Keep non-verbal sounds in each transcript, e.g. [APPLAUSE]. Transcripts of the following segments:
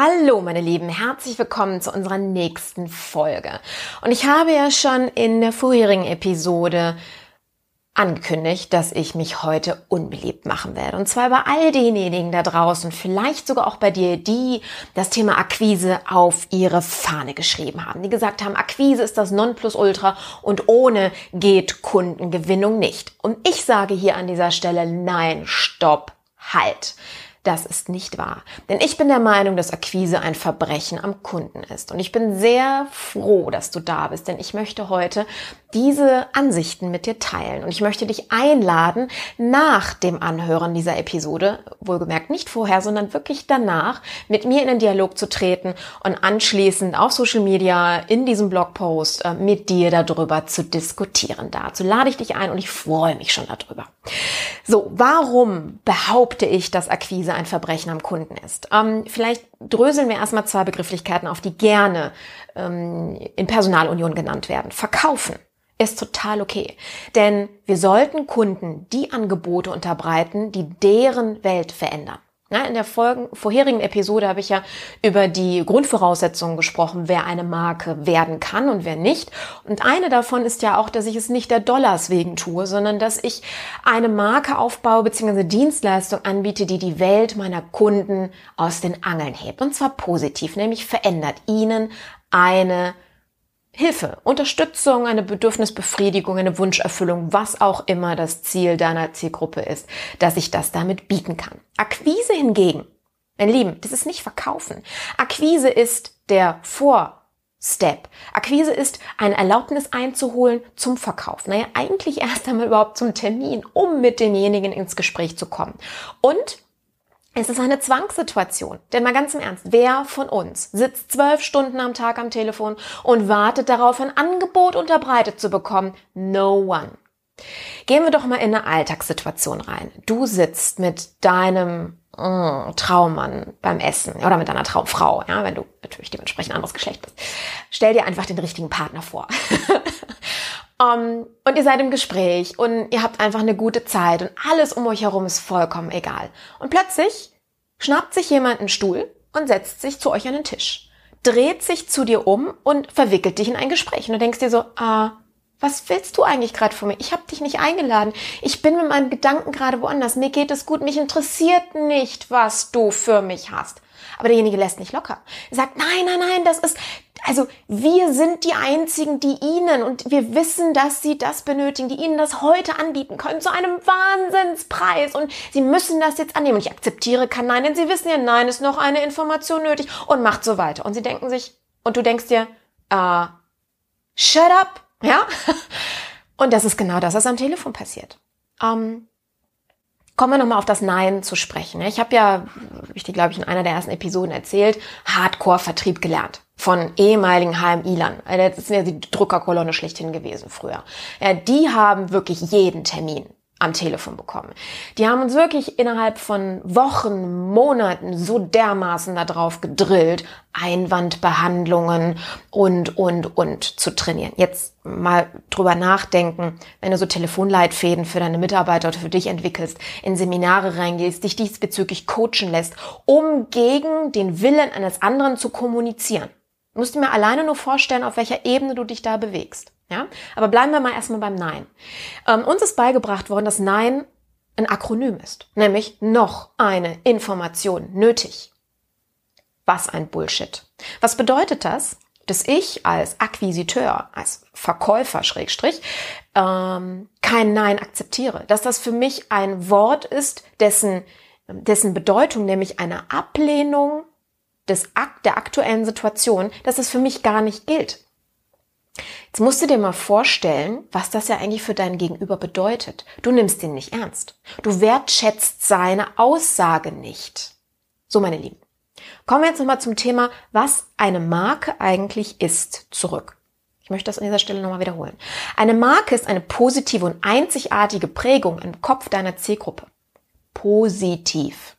Hallo meine Lieben, herzlich willkommen zu unserer nächsten Folge. Und ich habe ja schon in der vorherigen Episode angekündigt, dass ich mich heute unbeliebt machen werde. Und zwar bei all denjenigen da draußen, vielleicht sogar auch bei dir, die das Thema Akquise auf ihre Fahne geschrieben haben. Die gesagt haben, Akquise ist das Nonplusultra und ohne geht Kundengewinnung nicht. Und ich sage hier an dieser Stelle, nein, stopp, halt. Das ist nicht wahr. Denn ich bin der Meinung, dass Akquise ein Verbrechen am Kunden ist. Und ich bin sehr froh, dass du da bist, denn ich möchte heute diese Ansichten mit dir teilen. Und ich möchte dich einladen, nach dem Anhören dieser Episode, wohlgemerkt nicht vorher, sondern wirklich danach, mit mir in den Dialog zu treten und anschließend auf Social Media in diesem Blogpost äh, mit dir darüber zu diskutieren. Dazu lade ich dich ein und ich freue mich schon darüber. So, warum behaupte ich, dass Akquise ein Verbrechen am Kunden ist? Ähm, vielleicht dröseln wir erstmal zwei Begrifflichkeiten auf, die gerne ähm, in Personalunion genannt werden. Verkaufen ist total okay. Denn wir sollten Kunden die Angebote unterbreiten, die deren Welt verändern. Ja, in der Folgen, vorherigen Episode habe ich ja über die Grundvoraussetzungen gesprochen, wer eine Marke werden kann und wer nicht. Und eine davon ist ja auch, dass ich es nicht der Dollars wegen tue, sondern dass ich eine Marke aufbaue bzw. Dienstleistung anbiete, die die Welt meiner Kunden aus den Angeln hebt. Und zwar positiv, nämlich verändert ihnen eine Hilfe, Unterstützung, eine Bedürfnisbefriedigung, eine Wunscherfüllung, was auch immer das Ziel deiner Zielgruppe ist, dass ich das damit bieten kann. Akquise hingegen, mein Lieben, das ist nicht verkaufen. Akquise ist der Vorstep. Akquise ist ein Erlaubnis einzuholen zum Verkauf. Naja, eigentlich erst einmal überhaupt zum Termin, um mit demjenigen ins Gespräch zu kommen. Und es ist eine Zwangssituation. Denn mal ganz im Ernst, wer von uns sitzt zwölf Stunden am Tag am Telefon und wartet darauf, ein Angebot unterbreitet zu bekommen? No one. Gehen wir doch mal in eine Alltagssituation rein. Du sitzt mit deinem mm, Traummann beim Essen oder mit deiner Traumfrau, ja, wenn du natürlich dementsprechend anderes Geschlecht bist. Stell dir einfach den richtigen Partner vor. [LAUGHS] Um, und ihr seid im Gespräch und ihr habt einfach eine gute Zeit und alles um euch herum ist vollkommen egal. Und plötzlich schnappt sich jemand einen Stuhl und setzt sich zu euch an den Tisch, dreht sich zu dir um und verwickelt dich in ein Gespräch. Und du denkst dir so, ah, was willst du eigentlich gerade von mir? Ich habe dich nicht eingeladen. Ich bin mit meinen Gedanken gerade woanders. Mir geht es gut. Mich interessiert nicht, was du für mich hast. Aber derjenige lässt nicht locker. Er sagt, nein, nein, nein, das ist, also wir sind die Einzigen, die Ihnen und wir wissen, dass Sie das benötigen, die Ihnen das heute anbieten können zu einem Wahnsinnspreis und Sie müssen das jetzt annehmen. Und ich akzeptiere kein Nein, denn Sie wissen ja, Nein ist noch eine Information nötig und macht so weiter. Und Sie denken sich, und du denkst dir, äh, shut up, ja? [LAUGHS] Und das ist genau das, was am Telefon passiert. Ähm, Kommen wir nochmal auf das Nein zu sprechen. Ich habe ja, ich die glaube ich in einer der ersten Episoden erzählt, Hardcore-Vertrieb gelernt von ehemaligen HMI-Lern. Also das ist ja die Druckerkolonne schlechthin gewesen früher. Ja, die haben wirklich jeden Termin am Telefon bekommen. Die haben uns wirklich innerhalb von Wochen, Monaten so dermaßen darauf gedrillt, Einwandbehandlungen und, und, und zu trainieren. Jetzt mal drüber nachdenken, wenn du so Telefonleitfäden für deine Mitarbeiter oder für dich entwickelst, in Seminare reingehst, dich diesbezüglich coachen lässt, um gegen den Willen eines anderen zu kommunizieren. Du musst dir mir alleine nur vorstellen, auf welcher Ebene du dich da bewegst. Ja? Aber bleiben wir mal erstmal beim Nein. Ähm, uns ist beigebracht worden, dass Nein ein Akronym ist, nämlich noch eine Information nötig. Was ein Bullshit. Was bedeutet das? Dass ich als Akquisiteur, als Verkäufer, Schrägstrich, ähm, kein Nein akzeptiere. Dass das für mich ein Wort ist, dessen, dessen Bedeutung, nämlich eine Ablehnung des, der aktuellen Situation, dass es für mich gar nicht gilt. Jetzt musst du dir mal vorstellen, was das ja eigentlich für dein Gegenüber bedeutet. Du nimmst ihn nicht ernst. Du wertschätzt seine Aussage nicht. So, meine Lieben. Kommen wir jetzt nochmal zum Thema, was eine Marke eigentlich ist, zurück. Ich möchte das an dieser Stelle nochmal wiederholen. Eine Marke ist eine positive und einzigartige Prägung im Kopf deiner Zielgruppe. Positiv.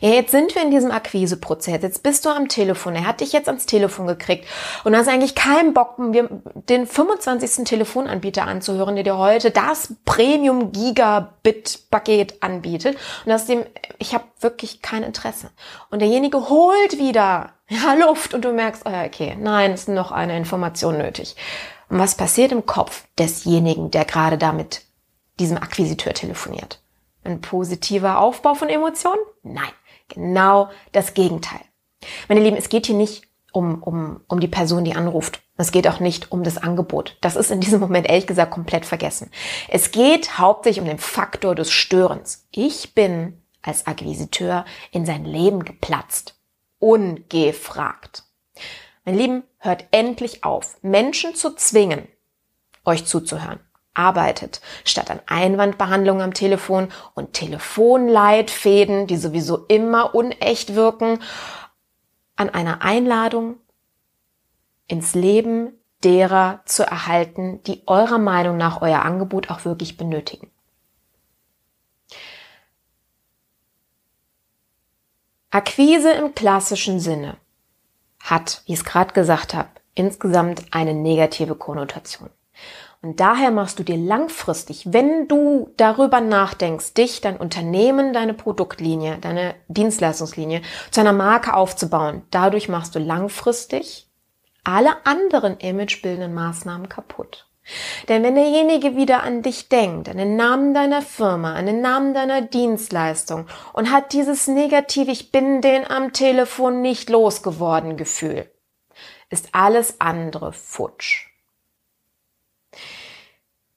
Ja, jetzt sind wir in diesem Akquiseprozess. Jetzt bist du am Telefon. Er hat dich jetzt ans Telefon gekriegt und hast eigentlich keinen Bock, den 25. Telefonanbieter anzuhören, der dir heute das Premium Gigabit Paket anbietet. Und hast dem, ich habe wirklich kein Interesse. Und derjenige holt wieder ja, Luft und du merkst, oh okay, nein, ist noch eine Information nötig. Und was passiert im Kopf desjenigen, der gerade damit diesem Akquisiteur telefoniert? Ein positiver Aufbau von Emotionen? Nein, genau das Gegenteil. Meine Lieben, es geht hier nicht um, um, um die Person, die anruft. Es geht auch nicht um das Angebot. Das ist in diesem Moment ehrlich gesagt komplett vergessen. Es geht hauptsächlich um den Faktor des Störens. Ich bin als Akquisiteur in sein Leben geplatzt. Ungefragt. Mein Lieben, hört endlich auf, Menschen zu zwingen, euch zuzuhören arbeitet, statt an Einwandbehandlung am Telefon und Telefonleitfäden, die sowieso immer unecht wirken, an einer Einladung ins Leben derer zu erhalten, die eurer Meinung nach euer Angebot auch wirklich benötigen. Akquise im klassischen Sinne hat, wie ich es gerade gesagt habe, insgesamt eine negative Konnotation. Und daher machst du dir langfristig, wenn du darüber nachdenkst, dich, dein Unternehmen, deine Produktlinie, deine Dienstleistungslinie zu einer Marke aufzubauen, dadurch machst du langfristig alle anderen imagebildenden Maßnahmen kaputt. Denn wenn derjenige wieder an dich denkt, an den Namen deiner Firma, an den Namen deiner Dienstleistung und hat dieses negative Ich bin den am Telefon nicht losgeworden Gefühl, ist alles andere futsch.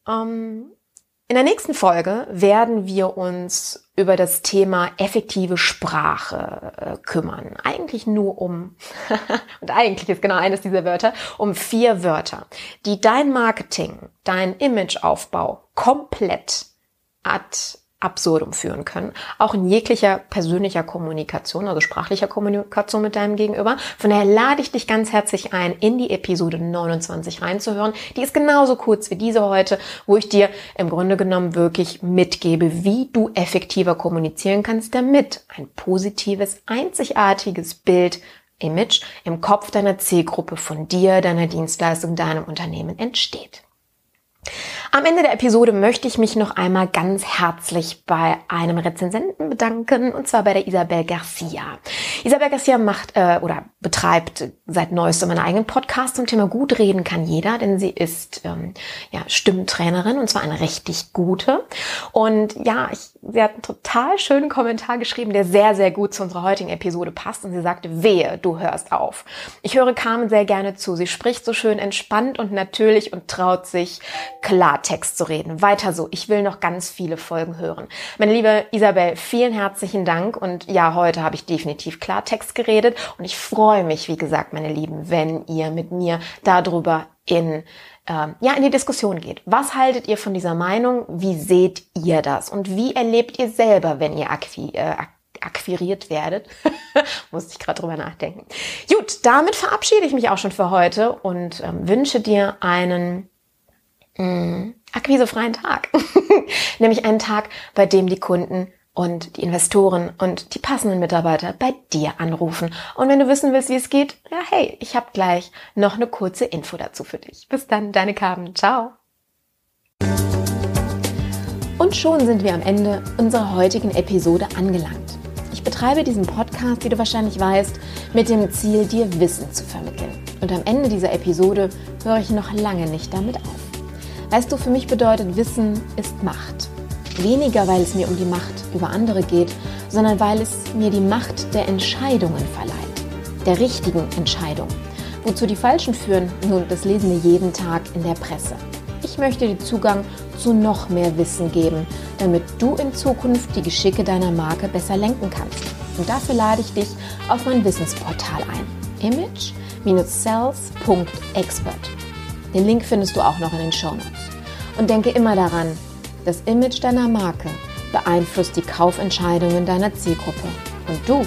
Ähm, in der nächsten Folge werden wir uns über das Thema effektive Sprache äh, kümmern. Eigentlich nur um, [LAUGHS] und eigentlich ist genau eines dieser Wörter, um vier Wörter, die dein Marketing, dein Imageaufbau komplett ad absurdum führen können. Auch in jeglicher persönlicher Kommunikation, also sprachlicher Kommunikation mit deinem Gegenüber. Von daher lade ich dich ganz herzlich ein, in die Episode 29 reinzuhören. Die ist genauso kurz wie diese heute, wo ich dir im Grunde genommen wirklich mitgebe, wie du effektiver kommunizieren kannst, damit ein positives, einzigartiges Bild Image im Kopf deiner Zielgruppe von dir, deiner Dienstleistung, deinem Unternehmen entsteht. Am Ende der Episode möchte ich mich noch einmal ganz herzlich bei einem Rezensenten bedanken, und zwar bei der Isabel Garcia. Isabel Garcia macht äh, oder betreibt seit neuestem einen eigenen Podcast zum Thema Gut reden kann jeder, denn sie ist ähm, ja, Stimmtrainerin und zwar eine richtig gute. Und ja, ich, sie hat einen total schönen Kommentar geschrieben, der sehr, sehr gut zu unserer heutigen Episode passt. Und sie sagte, wehe, du hörst auf. Ich höre Carmen sehr gerne zu. Sie spricht so schön entspannt und natürlich und traut sich Klartext zu reden. Weiter so. Ich will noch ganz viele Folgen hören. Meine liebe Isabel, vielen herzlichen Dank. Und ja, heute habe ich definitiv Klartext geredet. Und ich freue mich, wie gesagt, meine Lieben, wenn ihr mit mir darüber in ähm, ja, in die Diskussion geht. Was haltet ihr von dieser Meinung? Wie seht ihr das? Und wie erlebt ihr selber, wenn ihr akqui äh, akquiriert werdet? [LAUGHS] Musste ich gerade drüber nachdenken. Gut, damit verabschiede ich mich auch schon für heute und ähm, wünsche dir einen mh, akquisefreien Tag. [LAUGHS] Nämlich einen Tag, bei dem die Kunden und die Investoren und die passenden Mitarbeiter bei dir anrufen. Und wenn du wissen willst, wie es geht, ja hey, ich habe gleich noch eine kurze Info dazu für dich. Bis dann, deine Carmen. Ciao. Und schon sind wir am Ende unserer heutigen Episode angelangt. Ich betreibe diesen Podcast, wie du wahrscheinlich weißt, mit dem Ziel, dir Wissen zu vermitteln. Und am Ende dieser Episode höre ich noch lange nicht damit auf. Weißt du, für mich bedeutet Wissen ist Macht. Weniger, weil es mir um die Macht über andere geht, sondern weil es mir die Macht der Entscheidungen verleiht. Der richtigen Entscheidung. Wozu die falschen führen, nun, das lesen wir jeden Tag in der Presse. Ich möchte dir Zugang zu noch mehr Wissen geben, damit du in Zukunft die Geschicke deiner Marke besser lenken kannst. Und dafür lade ich dich auf mein Wissensportal ein. Image-sales.expert. Den Link findest du auch noch in den Show Notes. Und denke immer daran, das Image deiner Marke beeinflusst die Kaufentscheidungen deiner Zielgruppe. Und du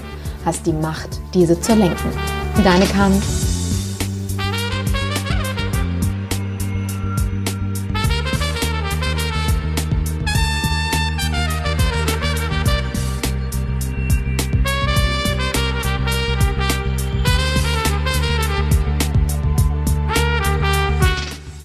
hast die Macht, diese zu lenken. Deine Kant.